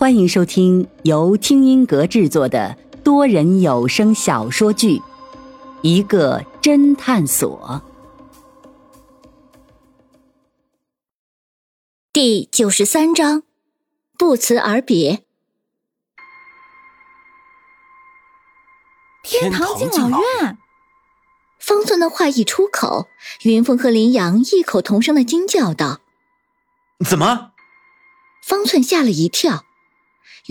欢迎收听由听音阁制作的多人有声小说剧《一个侦探所》第九十三章，不辞而别。天堂敬老院。方寸的话一出口，云峰和林阳异口同声的惊叫道：“怎么？”方寸吓了一跳。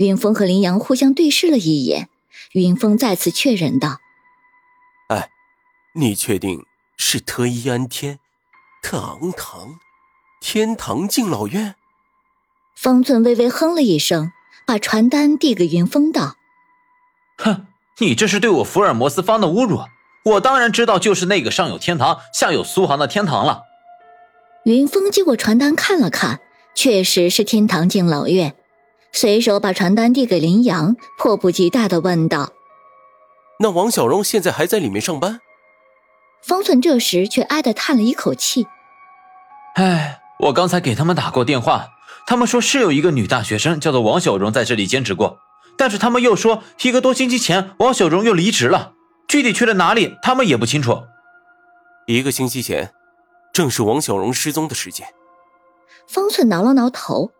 云峰和林阳互相对视了一眼，云峰再次确认道：“哎，你确定是特一安天、特昂堂、天堂敬老院？”方寸微微哼了一声，把传单递给云峰道：“哼，你这是对我福尔摩斯方的侮辱！我当然知道，就是那个上有天堂，下有苏杭的天堂了。”云峰接过传单看了看，确实是天堂敬老院。随手把传单递给林阳，迫不及待的问道：“那王小荣现在还在里面上班？”方寸这时却哀的叹了一口气：“哎，我刚才给他们打过电话，他们说是有一个女大学生叫做王小荣在这里兼职过，但是他们又说一个多星期前王小荣又离职了，具体去了哪里，他们也不清楚。一个星期前，正是王小荣失踪的时间。”方寸挠了挠头。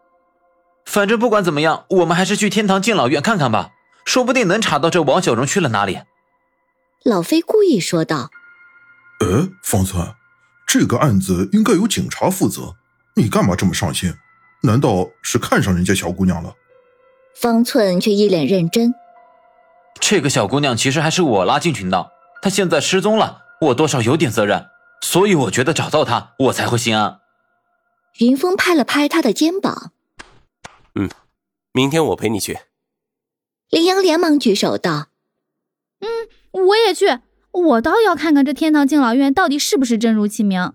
反正不管怎么样，我们还是去天堂敬老院看看吧，说不定能查到这王小荣去了哪里。老飞故意说道：“呃，方寸，这个案子应该由警察负责，你干嘛这么上心？难道是看上人家小姑娘了？”方寸却一脸认真：“这个小姑娘其实还是我拉进群的，她现在失踪了，我多少有点责任，所以我觉得找到她，我才会心安。”云峰拍了拍他的肩膀。嗯，明天我陪你去。林阳连忙举手道：“嗯，我也去。我倒要看看这天堂敬老院到底是不是真如其名。”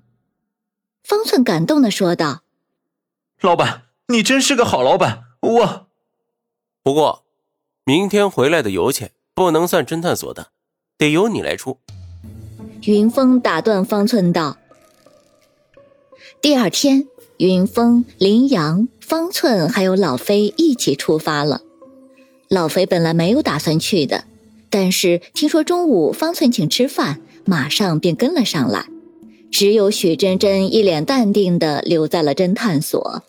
方寸感动的说道：“老板，你真是个好老板。我……不过，明天回来的油钱不能算侦探所的，得由你来出。”云峰打断方寸道：“第二天。”云峰、林阳、方寸还有老飞一起出发了。老飞本来没有打算去的，但是听说中午方寸请吃饭，马上便跟了上来。只有许真真一脸淡定的留在了侦探所。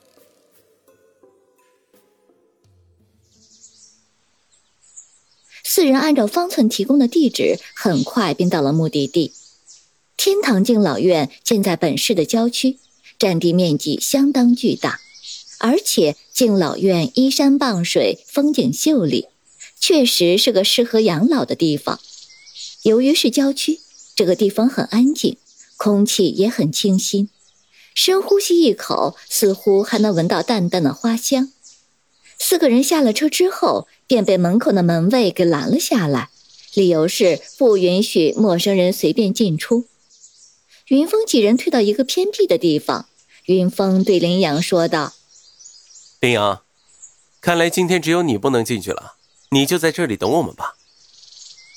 四人按照方寸提供的地址，很快便到了目的地——天堂敬老院，建在本市的郊区。占地面积相当巨大，而且敬老院依山傍水，风景秀丽，确实是个适合养老的地方。由于是郊区，这个地方很安静，空气也很清新。深呼吸一口，似乎还能闻到淡淡的花香。四个人下了车之后，便被门口的门卫给拦了下来，理由是不允许陌生人随便进出。云峰几人退到一个偏僻的地方，云峰对林阳说道：“林阳，看来今天只有你不能进去了，你就在这里等我们吧。”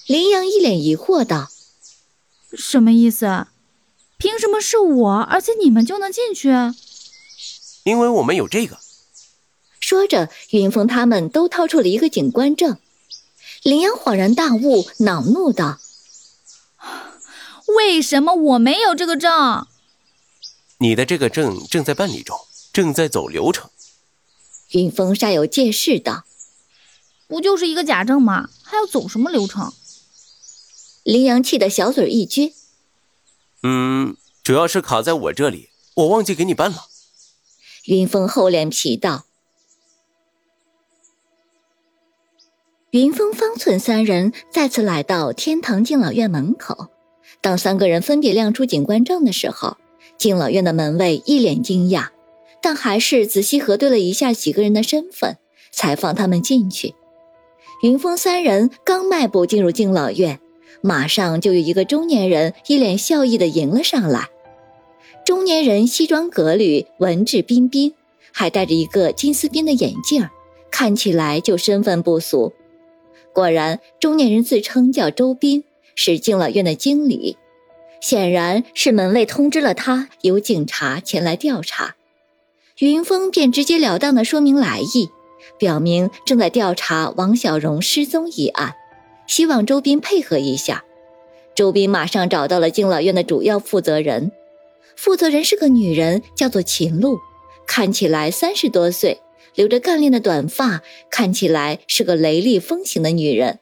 林阳一脸疑惑道：“什么意思？凭什么是我，而且你们就能进去？”“因为我们有这个。”说着，云峰他们都掏出了一个警官证。林阳恍然大悟，恼怒道。为什么我没有这个证？你的这个证正在办理中，正在走流程。云峰煞有介事道：“不就是一个假证吗？还要走什么流程？”林阳气得小嘴一撅：“嗯，主要是卡在我这里，我忘记给你办了。”云峰厚脸皮道：“云峰、方寸三人再次来到天堂敬老院门口。”当三个人分别亮出警官证的时候，敬老院的门卫一脸惊讶，但还是仔细核对了一下几个人的身份，才放他们进去。云峰三人刚迈步进入敬老院，马上就有一个中年人一脸笑意的迎了上来。中年人西装革履，文质彬彬，还戴着一个金丝边的眼镜，看起来就身份不俗。果然，中年人自称叫周斌。是敬老院的经理，显然是门卫通知了他，有警察前来调查。云峰便直截了当的说明来意，表明正在调查王小荣失踪一案，希望周斌配合一下。周斌马上找到了敬老院的主要负责人，负责人是个女人，叫做秦露，看起来三十多岁，留着干练的短发，看起来是个雷厉风行的女人。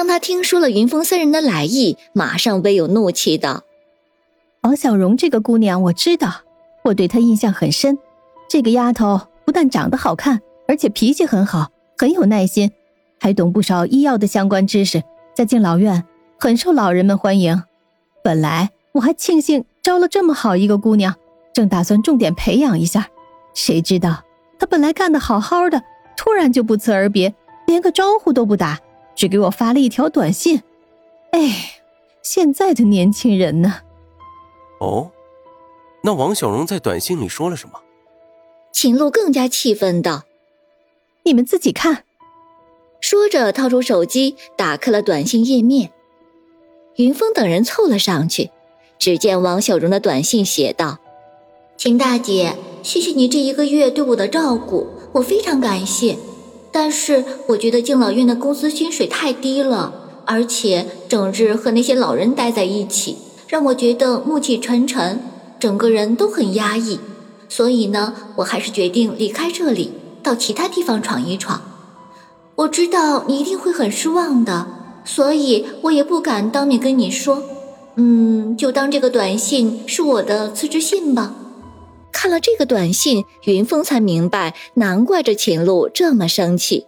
当他听说了云峰三人的来意，马上微有怒气道：“王小荣这个姑娘，我知道，我对她印象很深。这个丫头不但长得好看，而且脾气很好，很有耐心，还懂不少医药的相关知识，在敬老院很受老人们欢迎。本来我还庆幸招了这么好一个姑娘，正打算重点培养一下，谁知道她本来干得好好的，突然就不辞而别，连个招呼都不打。”只给我发了一条短信，哎，现在的年轻人呢？哦，那王小荣在短信里说了什么？秦璐更加气愤道：“你们自己看。”说着，掏出手机，打开了短信页面。云峰等人凑了上去，只见王小荣的短信写道：“秦大姐，谢谢你这一个月对我的照顾，我非常感谢。”但是我觉得敬老院的工资薪水太低了，而且整日和那些老人待在一起，让我觉得暮气沉沉，整个人都很压抑。所以呢，我还是决定离开这里，到其他地方闯一闯。我知道你一定会很失望的，所以我也不敢当面跟你说。嗯，就当这个短信是我的辞职信吧。看了这个短信，云峰才明白，难怪这秦璐这么生气。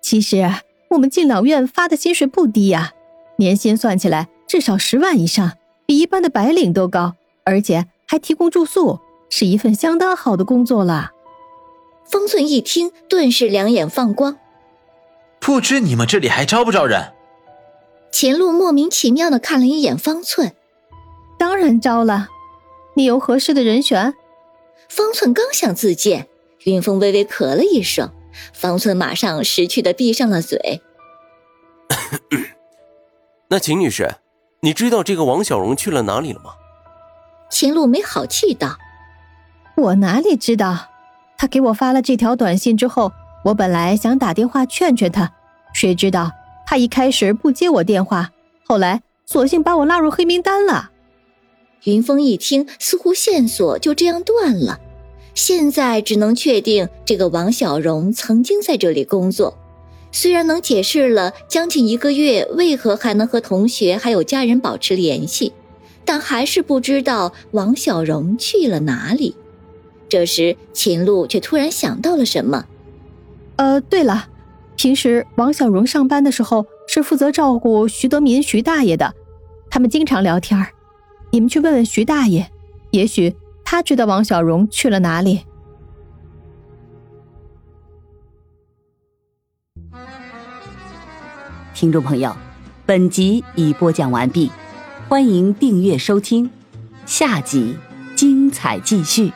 其实我们敬老院发的薪水不低呀，年薪算起来至少十万以上，比一般的白领都高，而且还提供住宿，是一份相当好的工作了。方寸一听，顿时两眼放光。不知你们这里还招不招人？秦璐莫名其妙的看了一眼方寸，当然招了，你有合适的人选？方寸刚想自荐，云峰微微咳了一声，方寸马上识趣的闭上了嘴。那秦女士，你知道这个王小荣去了哪里了吗？秦璐没好气道：“我哪里知道？他给我发了这条短信之后，我本来想打电话劝劝他，谁知道他一开始不接我电话，后来索性把我拉入黑名单了。”云峰一听，似乎线索就这样断了。现在只能确定，这个王小荣曾经在这里工作。虽然能解释了将近一个月为何还能和同学还有家人保持联系，但还是不知道王小荣去了哪里。这时，秦璐却突然想到了什么：“呃，对了，平时王小荣上班的时候是负责照顾徐德民徐大爷的，他们经常聊天儿。”你们去问问徐大爷，也许他知道王小荣去了哪里。听众朋友，本集已播讲完毕，欢迎订阅收听，下集精彩继续。